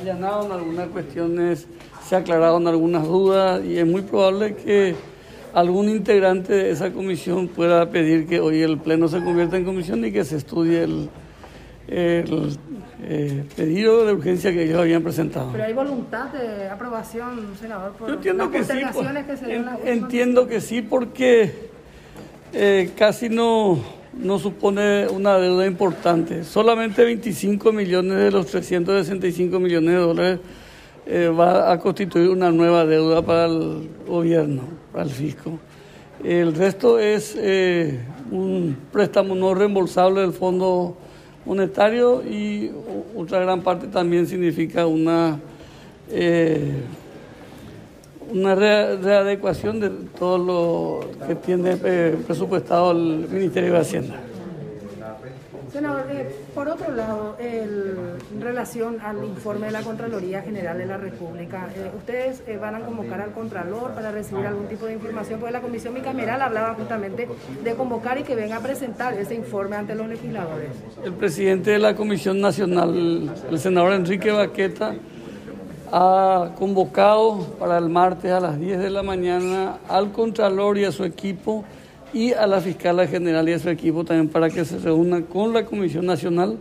allanaron algunas cuestiones, se aclararon algunas dudas y es muy probable que algún integrante de esa comisión pueda pedir que hoy el Pleno se convierta en comisión y que se estudie el, el eh, pedido de urgencia que ellos habían presentado. Pero hay voluntad de aprobación, senador, por Yo entiendo las que sí, pues, que se en entiendo que sí porque eh, casi no, no supone una deuda importante. Solamente 25 millones de los 365 millones de dólares eh, va a constituir una nueva deuda para el gobierno, para el fisco. El resto es eh, un préstamo no reembolsable del Fondo Monetario y otra gran parte también significa una eh, una re- readecuación de todo lo que tiene eh, presupuestado el Ministerio de Hacienda. Senador, eh, por otro lado, el- en relación al informe de la Contraloría General de la República, eh, ¿ustedes eh, van a convocar al Contralor para recibir algún tipo de información? Porque la Comisión Bicameral hablaba justamente de convocar y que venga a presentar ese informe ante los legisladores. El presidente de la Comisión Nacional, el senador Enrique Baqueta, ha convocado para el martes a las 10 de la mañana al Contralor y a su equipo y a la Fiscala General y a su equipo también para que se reúnan con la Comisión Nacional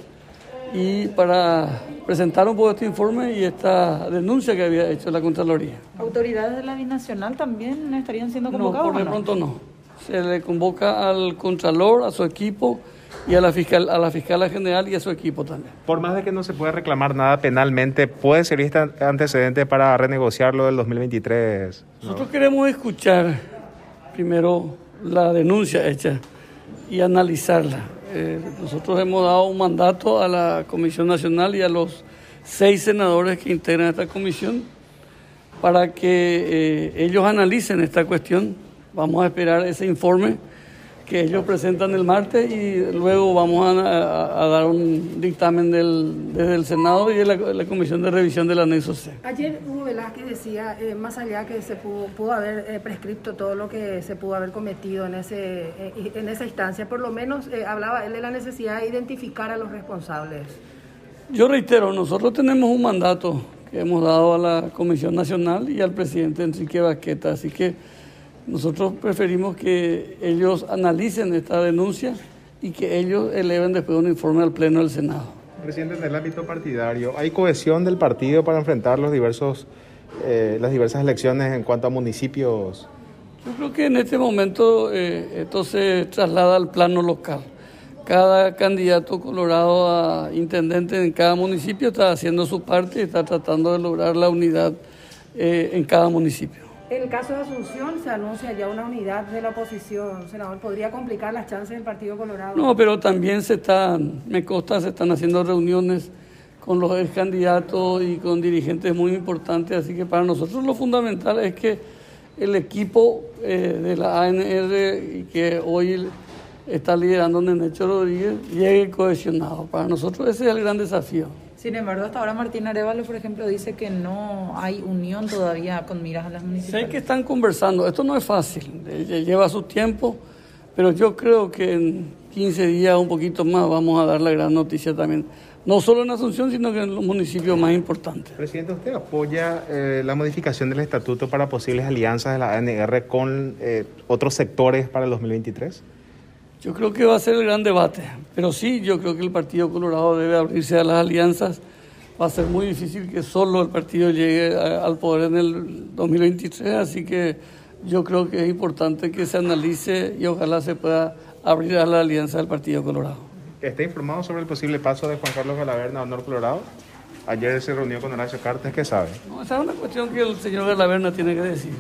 y para presentar un poco este informe y esta denuncia que había hecho la Contraloría. ¿Autoridades de la binacional también estarían siendo No, convocadas? por de no? pronto no. Se le convoca al Contralor, a su equipo y a la fiscal, a la Fiscala General y a su equipo también. Por más de que no se pueda reclamar nada penalmente, ¿puede servir este antecedente para renegociar lo del 2023? No. Nosotros queremos escuchar primero la denuncia hecha y analizarla. Eh, nosotros hemos dado un mandato a la Comisión Nacional y a los seis senadores que integran esta comisión para que eh, ellos analicen esta cuestión. Vamos a esperar ese informe que ellos presentan el martes y luego vamos a, a- a dar un dictamen del, desde el Senado y de la, la Comisión de Revisión del Anexo C. Ayer Hugo Velázquez decía, eh, más allá que se pudo, pudo haber eh, prescripto todo lo que se pudo haber cometido en, ese, eh, en esa instancia, por lo menos hablaba él de la necesidad de identificar a los responsables. Yo reitero, nosotros tenemos un mandato que hemos dado a la Comisión Nacional y al presidente Enrique Baqueta, así que nosotros preferimos que ellos analicen esta denuncia y que ellos eleven después un informe al Pleno del Senado. Presidente, en el ámbito partidario, ¿hay cohesión del partido para enfrentar los diversos, eh, las diversas elecciones en cuanto a municipios? Yo creo que en este momento eh, esto se traslada al plano local. Cada candidato colorado a intendente en cada municipio está haciendo su parte y está tratando de lograr la unidad eh, en cada municipio. En el caso de Asunción se anuncia ya una unidad de la oposición, senador, ¿podría complicar las chances del Partido Colorado? No, pero también se están, me consta, se están haciendo reuniones con los ex candidatos y con dirigentes muy importantes, así que para nosotros lo fundamental es que el equipo eh, de la ANR y que hoy está liderando Nenecho Rodríguez llegue cohesionado. Para nosotros ese es el gran desafío. Sin embargo, hasta ahora Martín Arevalo, por ejemplo, dice que no hay unión todavía con miras a las Sé municipales. que están conversando, esto no es fácil, lleva su tiempo, pero yo creo que en 15 días, un poquito más, vamos a dar la gran noticia también, no solo en Asunción, sino que en los municipios más importantes. Presidente, ¿usted apoya eh, la modificación del estatuto para posibles alianzas de la ANR con eh, otros sectores para el 2023? Yo creo que va a ser el gran debate, pero sí, yo creo que el Partido Colorado debe abrirse a las alianzas. Va a ser muy difícil que solo el partido llegue a- al poder en el 2023, así que yo creo que es importante que se analice y ojalá se pueda abrir a la alianza del Partido Colorado. ¿Está informado sobre el posible paso de Juan Carlos Galaverna a Honor Colorado? Ayer se reunió con Horacio Cartes, ¿qué sabe? No, esa es una cuestión que el señor Galaverna tiene que decir.